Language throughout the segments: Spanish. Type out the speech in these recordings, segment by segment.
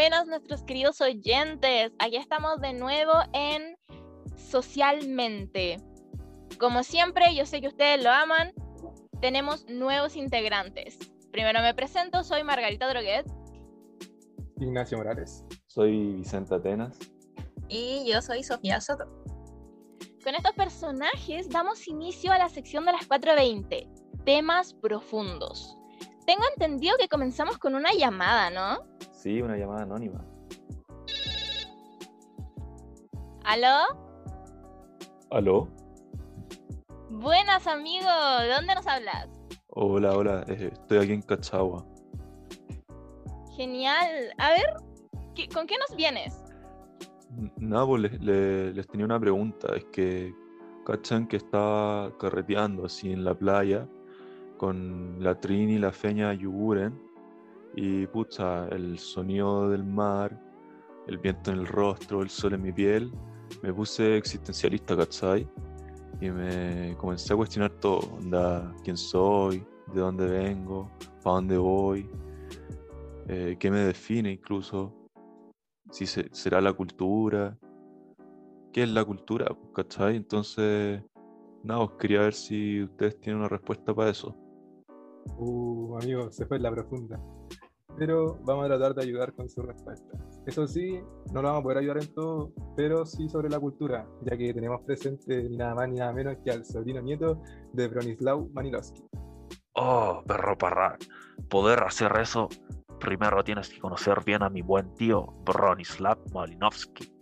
buenas nuestros queridos oyentes. Aquí estamos de nuevo en Socialmente. Como siempre, yo sé que ustedes lo aman. Tenemos nuevos integrantes. Primero me presento, soy Margarita Droguet. Ignacio Morales. Soy Vicente Atenas. Y yo soy Sofía Soto. Con estos personajes damos inicio a la sección de las 4.20, temas profundos. Tengo entendido que comenzamos con una llamada, ¿no? Sí, una llamada anónima. ¿Aló? ¿Aló? Buenas, amigo. ¿De dónde nos hablas? Hola, hola. eh, estoy aquí en Cachagua. Genial. A ver, ¿qué- ¿con qué nos vienes? Nada, pues les, le- les tenía una pregunta. Es que cachan que estaba carreteando así en la playa con la Trini y la Feña Yuguren. Y pucha, el sonido del mar, el viento en el rostro, el sol en mi piel. Me puse existencialista, ¿cachai? Y me comencé a cuestionar todo. Onda, quién soy, de dónde vengo, para dónde voy, eh, qué me define incluso si se- será la cultura, qué es la cultura, pues, ¿cachai? Entonces, nada, os quería ver si ustedes tienen una respuesta para eso. Uh, amigo, se fue en la profunda. Pero vamos a tratar de ayudar con su respuesta. Eso sí, no lo vamos a poder ayudar en todo, pero sí sobre la cultura, ya que tenemos presente nada más ni nada menos que al sobrino nieto de Bronislaw Manilowski. Oh, perro parra. Poder hacer eso, primero tienes que conocer bien a mi buen tío Bronislav Malinowski.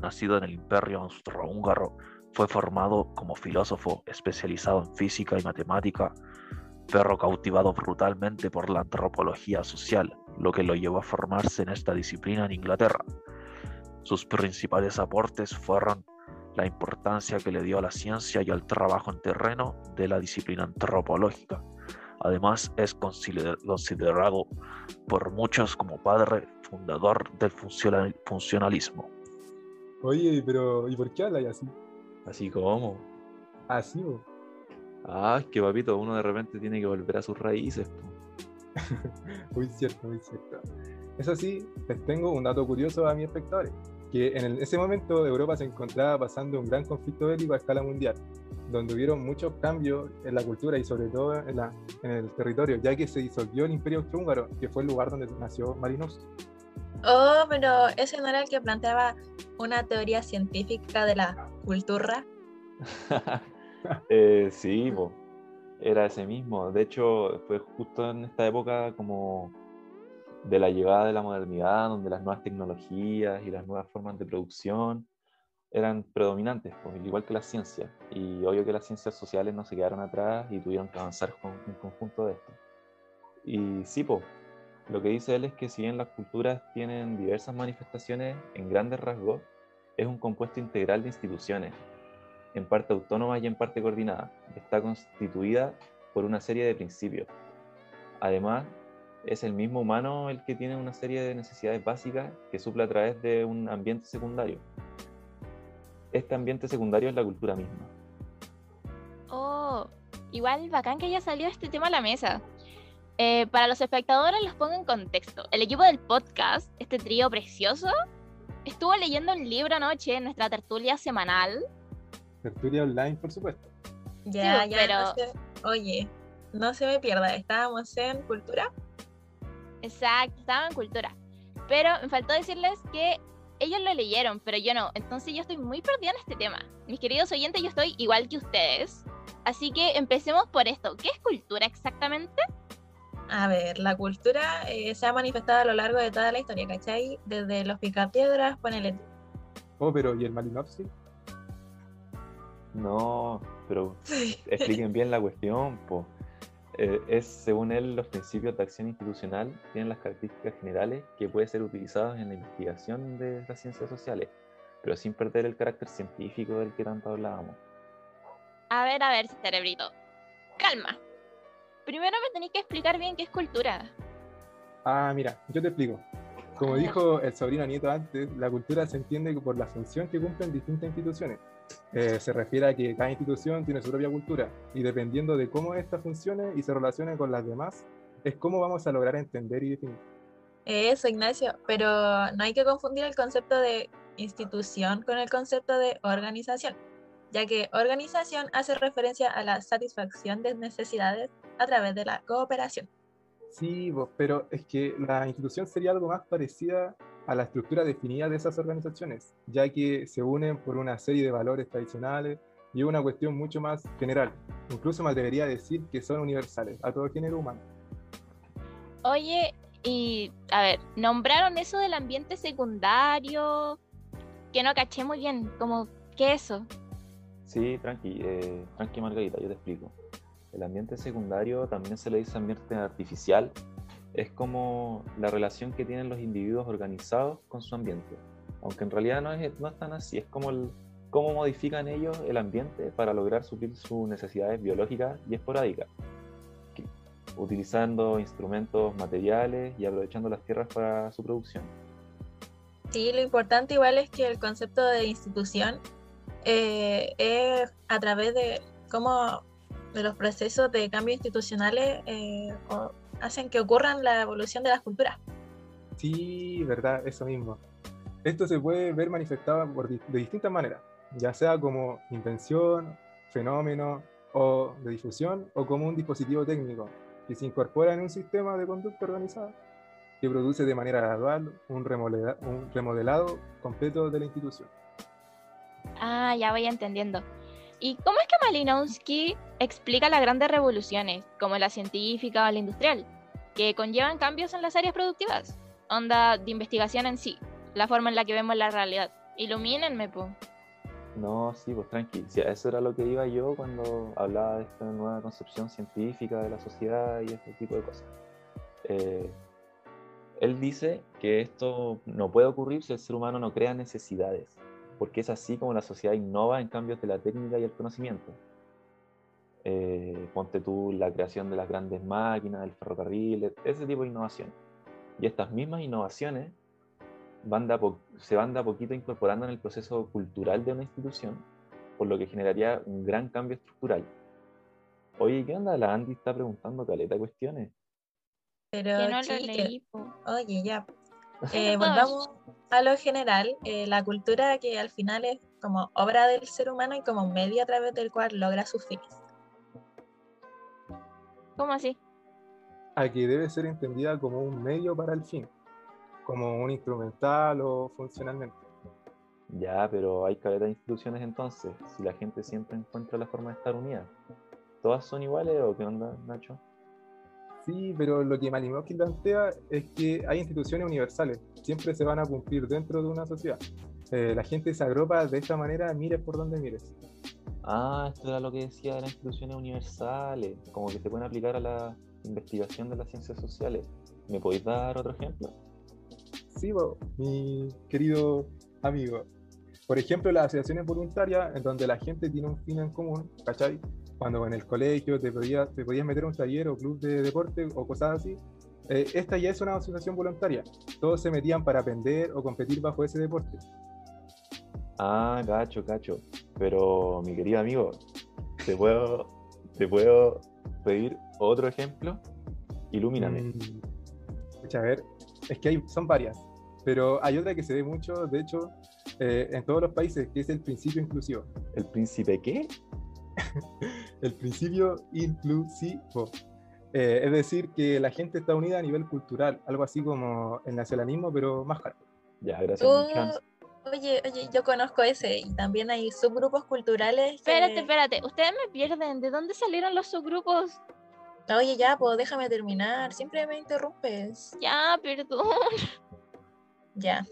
Nacido en el Imperio Austrohúngaro, fue formado como filósofo especializado en física y matemática, perro cautivado brutalmente por la antropología social, lo que lo llevó a formarse en esta disciplina en Inglaterra. Sus principales aportes fueron la importancia que le dio a la ciencia y al trabajo en terreno de la disciplina antropológica. Además, es consider- considerado por muchos como padre fundador del funcional- funcionalismo. Oye, pero ¿y por qué hablas así? Así como, Así. Ah, es que papito, uno de repente tiene que volver a sus raíces. po. Muy cierto, muy cierto. Eso sí, les tengo un dato curioso a mis espectadores, que en el- ese momento Europa se encontraba pasando un gran conflicto bélico a escala mundial, donde hubieron muchos cambios en la cultura y sobre todo en, la- en el territorio, ya que se disolvió el Imperio Austrohúngaro, que fue el lugar donde nació Malinowski. Oh, pero ese no era el que planteaba una teoría científica de la cultura. Eh, sí, po, era ese mismo. De hecho, fue justo en esta época como de la llegada de la modernidad, donde las nuevas tecnologías y las nuevas formas de producción eran predominantes, pues, al igual que la ciencia. Y obvio que las ciencias sociales no se quedaron atrás y tuvieron que avanzar con un conjunto de esto. Y sí, po, lo que dice él es que si bien las culturas tienen diversas manifestaciones en grandes rasgos, es un compuesto integral de instituciones, en parte autónoma y en parte coordinada. Está constituida por una serie de principios. Además, es el mismo humano el que tiene una serie de necesidades básicas que suple a través de un ambiente secundario. Este ambiente secundario es la cultura misma. Oh, igual bacán que haya salido este tema a la mesa. Eh, para los espectadores los pongo en contexto. El equipo del podcast, este trío precioso, estuvo leyendo un libro anoche en nuestra tertulia semanal. Tertulia online, por supuesto. Ya, Sí, ya, pero- no se- Oye, no se me pierda, estábamos en cultura. Exacto, estaba en cultura. Pero me faltó decirles que ellos lo leyeron, pero yo no. Entonces yo estoy muy perdida en este tema. Mis queridos oyentes, yo estoy igual que ustedes. Así que empecemos por esto. ¿Qué es cultura exactamente? A ver, la cultura eh, se ha manifestado a lo largo de toda la historia, ¿cachai? Desde los picapiedras, ponele tú. Oh, pero ¿y el Malinowski? No, pero expliquen bien la cuestión. po. Eh, es, según él, los principios de acción institucional tienen las características generales que pueden ser utilizados en la investigación de las ciencias sociales, pero sin perder el carácter científico del que tanto hablábamos. A ver, a ver, cerebrito. Calma. Primero me tenéis que explicar bien qué es cultura. Ah, mira, yo te explico. Como dijo el sobrino nieto antes, la cultura se entiende por la función que cumplen distintas instituciones. Eh, se refiere a que cada institución tiene su propia cultura y dependiendo de cómo ésta funcione y se relacione con las demás, es cómo vamos a lograr entender y definir. Eso, Ignacio, pero no hay que confundir el concepto de institución con el concepto de organización, ya que organización hace referencia a la satisfacción de necesidades a través de la cooperación. Sí, vos, pero es que la institución sería algo más parecida a la estructura definida de esas organizaciones, ya que se unen por una serie de valores tradicionales y una cuestión mucho más general. Incluso me atrevería a decir que son universales a todo género humano. Oye, y a ver, nombraron eso del ambiente secundario, que no caché muy bien, como, ¿qué es eso? Sí, tranqui, eh, tranqui Margarita, yo te explico. El ambiente secundario también se le dice ambiente artificial. Es como la relación que tienen los individuos organizados con su ambiente. Aunque en realidad no es, no es tan así, es como el, cómo modifican ellos el ambiente para lograr suplir sus necesidades biológicas y esporádicas, utilizando instrumentos materiales y aprovechando las tierras para su producción. Sí, lo importante igual es que el concepto de institución eh, es a través de cómo de los procesos de cambio institucionales eh, o- hacen que ocurran la evolución de las culturas. Sí, verdad, eso mismo. Esto se puede ver manifestado por de distintas maneras, ya sea como invención, fenómeno o de difusión o como un dispositivo técnico que se incorpora en un sistema de conducta organizada que produce de manera gradual un, remoleda- un remodelado completo de la institución. Ah, ya voy entendiendo. ¿Y cómo es que Malinowski explica las grandes revoluciones, como la científica o la industrial, que conllevan cambios en las áreas productivas? Onda de investigación en sí, la forma en la que vemos la realidad. Ilumínenme, po. No, sí, pues tranqui. Sí, eso era lo que iba yo cuando hablaba de esta nueva concepción científica de la sociedad y este tipo de cosas. Eh, él dice que esto no puede ocurrir si el ser humano no crea necesidades, porque es así como la sociedad innova en cambios de la técnica y el conocimiento. Eh, ponte tú la creación de las grandes máquinas, el ferrocarril, e- ese tipo de innovación. Y estas mismas innovaciones van de se van de a poquito incorporando en el proceso cultural de una institución, por lo que generaría un gran cambio estructural. Oye, ¿qué onda? La Andy está preguntando caleta de cuestiones. Pero Que no lo chique, leí, po. oye, ya. Eh, volvamos a lo general, eh, la cultura que al final es como obra del ser humano y como medio a través del cual logra sus fines. ¿Cómo así? a que debe ser entendida como un medio para el fin, como un instrumental o funcionalmente. Ya, pero hay caleta de instituciones entonces, si la gente siempre encuentra la forma de estar unida. ¿Todas son iguales o qué onda, Nacho? Sí, pero lo que Malinowski plantea es que hay instituciones universales, siempre se van a cumplir dentro de una sociedad. Eh, la gente se agrupa de esta manera, mires por donde mires. Ah, esto era lo que decía de las instituciones universales, como que se pueden aplicar a la investigación de las ciencias sociales. ¿Me podéis dar otro ejemplo? Sí, bo, mi querido amigo. Por ejemplo, las asociaciones voluntarias, en donde la gente tiene un fin en común, ¿cachai? Cuando en el colegio te podías, te podías meter a un taller o club de deporte o cosas así, eh, esta ya es una asociación voluntaria. Todos se metían para aprender o competir bajo ese deporte. Ah, cacho, cacho. Pero, mi querido amigo, ¿te puedo, te puedo pedir otro ejemplo? Ilumíname. Mm, a ver, es que hay, son varias, pero hay otra que se ve mucho, de hecho, eh, en todos los países, que es el principio inclusivo. ¿El príncipe qué? El principio inclusivo. Eh, es decir, que la gente está unida a nivel cultural, algo así como el nacionalismo, pero más caro. Ya, gracias, Uh, oye, oye, yo conozco ese y también hay subgrupos culturales. que- Espérate, espérate. Ustedes me pierden. ¿De dónde salieron los subgrupos? Oye, ya, pues déjame terminar. Siempre me interrumpes. Ya, perdón. Ya,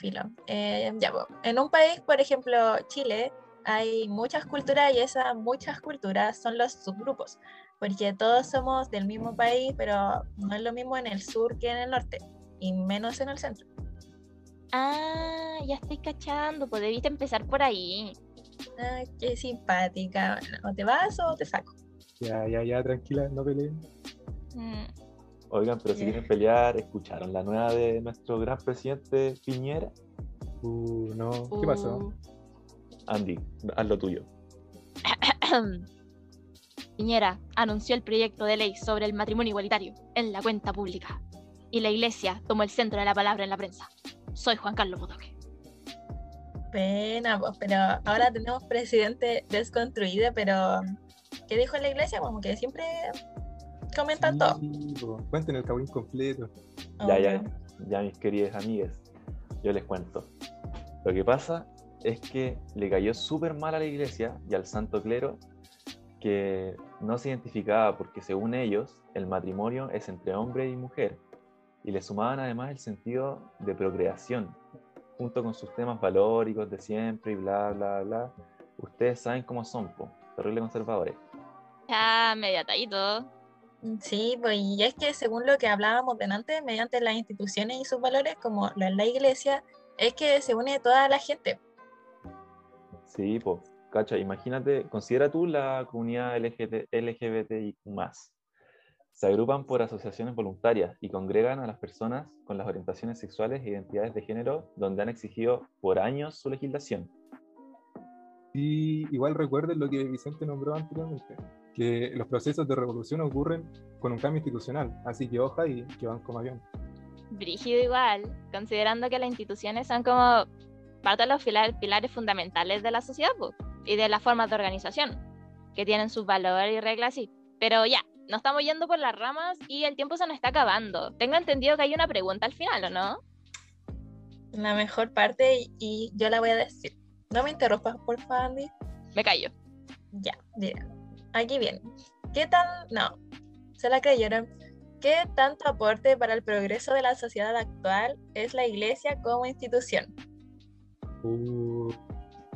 filo. Eh, ya, pues, En un país, por ejemplo, Chile, hay muchas culturas y esas muchas culturas son los subgrupos, porque todos somos del mismo país, pero no es lo mismo en el sur que en el norte, y menos en el centro. Ah, ya estoy cachando. Pues debiste empezar por ahí. Ay, qué simpática. Bueno, o te vas o te saco. Ya, ya, ya, tranquila, no peleen. Mm, Oigan, pero si quieren pelear, ¿escucharon la nueva de nuestro gran presidente Piñera? Uh, no, ¿qué pasó? uh. Andy, haz lo tuyo. Piñera anunció el proyecto de ley sobre el matrimonio igualitario en la cuenta pública. y la iglesia tomó el centro de la palabra en la prensa. Soy Juan Carlos Botoque. Pena, pues, pero ahora tenemos presidente desconstruido, pero ¿qué dijo la iglesia? Como que siempre comentan todo. Sí. Cuenten el cabo incompleto. Ya, ya, Obvio. ya, mis queridas amigas, yo les cuento. Lo que pasa es que le cayó súper mal a la iglesia y al santo clero que no se identificaba porque según ellos el matrimonio es entre hombre y mujer y le sumaban además el sentido de procreación junto con sus temas valóricos de siempre y bla bla bla. Ustedes saben cómo son, po, terrible conservadores. Ya, medio atadito. Sí, pues y es que según lo que hablábamos delante, mediante las instituciones y sus valores, como lo es la iglesia, es que se une toda la gente. Sí, pues, cacha, imagínate, considera tú la comunidad LGBT, LGBTIQ+. Se agrupan por asociaciones voluntarias y congregan a las personas con las orientaciones sexuales e identidades de género donde han exigido por años su legislación. Y igual recuerden lo que Vicente nombró anteriormente, que los procesos de revolución ocurren con un cambio institucional, así que hoja y que van como avión. Brígido igual, considerando que las instituciones son como parte de los pilar- pilares fundamentales de la sociedad po, y de las formas de organización, que tienen sus valores y reglas, sí. Pero ya, nos estamos yendo por las ramas y el tiempo se nos está acabando. Tengo entendido que hay una pregunta al final, ¿o no? La mejor parte y, y yo la voy a decir. No me interrumpas, por favor, Andy. Me callo. Ya, mira. Aquí viene. ¿Qué tan... No, se la creyeron. ¿Qué tanto aporte para el progreso de la sociedad actual es la iglesia como institución? Uh,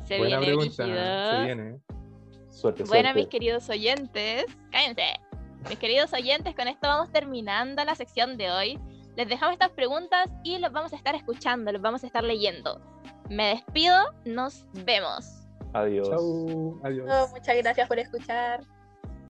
Se buena viene pregunta, se viene. ¿eh? Suerte, Bueno, suerte. mis queridos oyentes, cállense. Mis queridos oyentes, con esto vamos terminando la sección de hoy. Les dejamos estas preguntas y los vamos a estar escuchando, los vamos a estar leyendo. Me despido, nos vemos. Adiós. Chau, adiós. Oh, muchas gracias por escuchar.